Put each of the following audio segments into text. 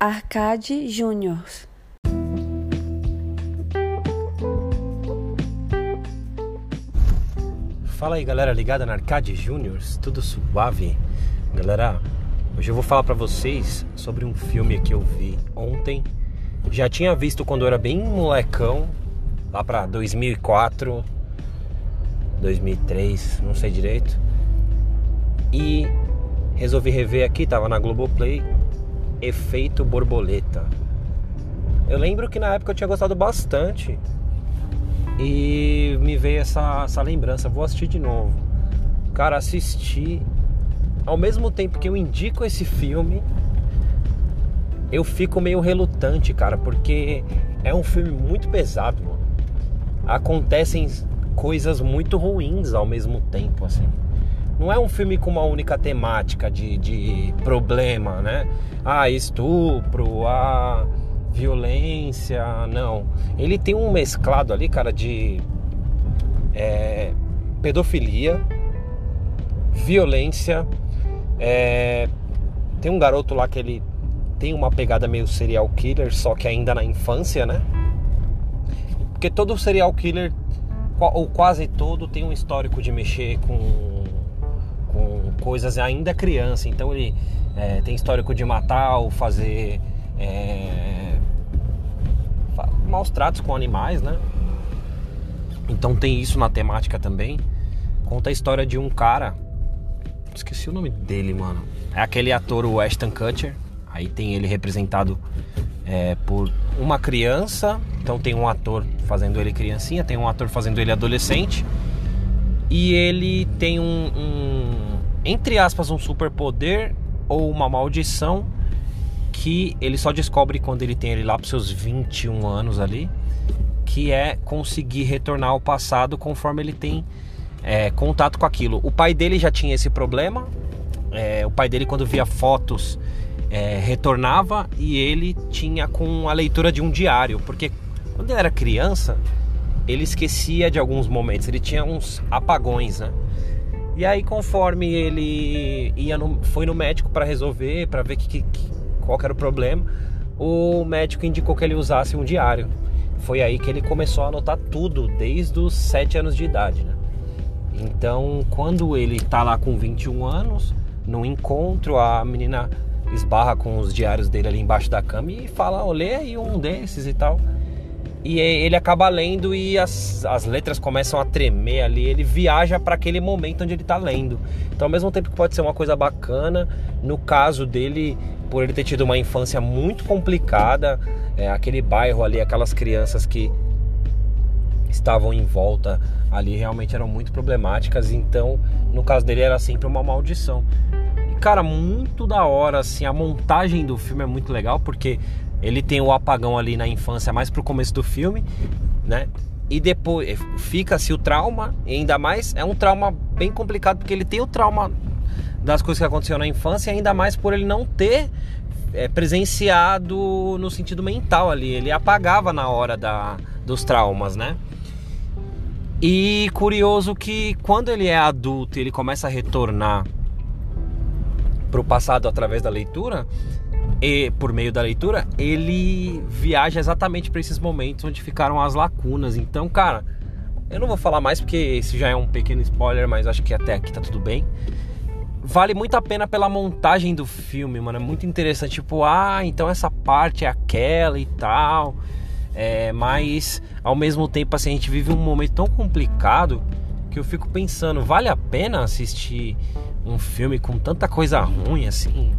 Arcade Júnior. Fala aí galera ligada na Arcade Juniors, tudo suave? Galera, hoje eu vou falar pra vocês sobre um filme que eu vi ontem. Já tinha visto quando eu era bem molecão, lá pra 2004, 2003, não sei direito. E resolvi rever aqui, tava na Globoplay, Efeito Borboleta. Eu lembro que na época eu tinha gostado bastante e me veio essa, essa lembrança, vou assistir de novo. Cara, assisti ao mesmo tempo que eu indico esse filme, eu fico meio relutante, cara, porque é um filme muito pesado, mano. Acontecem coisas muito ruins ao mesmo tempo, assim. Não é um filme com uma única temática de, de problema, né? Ah, estupro, ah violência, não. Ele tem um mesclado ali, cara, de é, pedofilia, violência. É, tem um garoto lá que ele tem uma pegada meio serial killer, só que ainda na infância, né? Porque todo serial killer, ou quase todo, tem um histórico de mexer com, com coisas ainda criança. Então ele é, tem histórico de matar ou fazer. É, maus tratos com animais, né? Então tem isso na temática também. Conta a história de um cara. Esqueci o nome dele, mano. É aquele ator, o Ashton Kutcher. Aí tem ele representado é, por uma criança. Então tem um ator fazendo ele criancinha, tem um ator fazendo ele adolescente. E ele tem um, um entre aspas, um superpoder ou uma maldição que ele só descobre quando ele tem ele lá para seus 21 anos ali, que é conseguir retornar ao passado conforme ele tem é, contato com aquilo. O pai dele já tinha esse problema. É, o pai dele quando via fotos é, retornava e ele tinha com a leitura de um diário, porque quando ele era criança ele esquecia de alguns momentos, ele tinha uns apagões, né? E aí conforme ele ia no, foi no médico para resolver, para ver que, que qual era o problema, o médico indicou que ele usasse um diário. Foi aí que ele começou a anotar tudo, desde os 7 anos de idade. Né? Então, quando ele está lá com 21 anos, no encontro, a menina esbarra com os diários dele ali embaixo da cama e fala: lê aí um desses e tal. E ele acaba lendo e as, as letras começam a tremer ali. Ele viaja para aquele momento onde ele está lendo. Então, ao mesmo tempo que pode ser uma coisa bacana, no caso dele, por ele ter tido uma infância muito complicada, é, aquele bairro ali, aquelas crianças que estavam em volta ali realmente eram muito problemáticas, então no caso dele era sempre uma maldição. E cara, muito da hora assim, a montagem do filme é muito legal porque ele tem o apagão ali na infância mais pro começo do filme, né? E depois fica-se o trauma, e ainda mais é um trauma bem complicado porque ele tem o trauma das coisas que aconteceram na infância, ainda mais por ele não ter é, presenciado no sentido mental ali. Ele apagava na hora da, dos traumas, né? E curioso que quando ele é adulto ele começa a retornar para o passado através da leitura, e por meio da leitura, ele viaja exatamente para esses momentos onde ficaram as lacunas. Então, cara, eu não vou falar mais porque esse já é um pequeno spoiler, mas acho que até aqui tá tudo bem vale muito a pena pela montagem do filme, mano. É muito interessante. Tipo, ah, então essa parte é aquela e tal. É, mas ao mesmo tempo, assim, a gente vive um momento tão complicado que eu fico pensando, vale a pena assistir um filme com tanta coisa ruim assim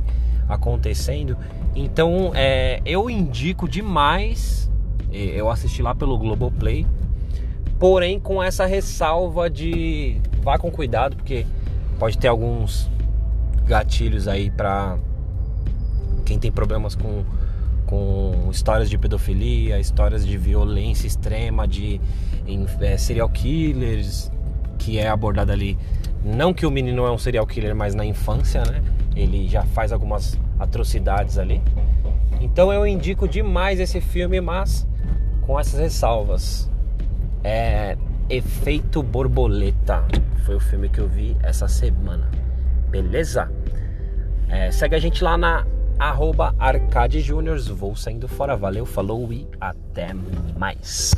acontecendo? Então, é, eu indico demais. Eu assisti lá pelo Globoplay. Porém, com essa ressalva de vá com cuidado, porque pode ter alguns gatilhos aí para quem tem problemas com, com histórias de pedofilia, histórias de violência extrema, de em, é, serial killers, que é abordado ali. Não que o menino é um serial killer, mas na infância, né? Ele já faz algumas atrocidades ali. Então eu indico demais esse filme, mas com essas ressalvas. É Efeito Borboleta foi o filme que eu vi essa semana. Beleza? É, segue a gente lá na arroba Arcade Júniors. Vou saindo fora. Valeu, falou e até mais.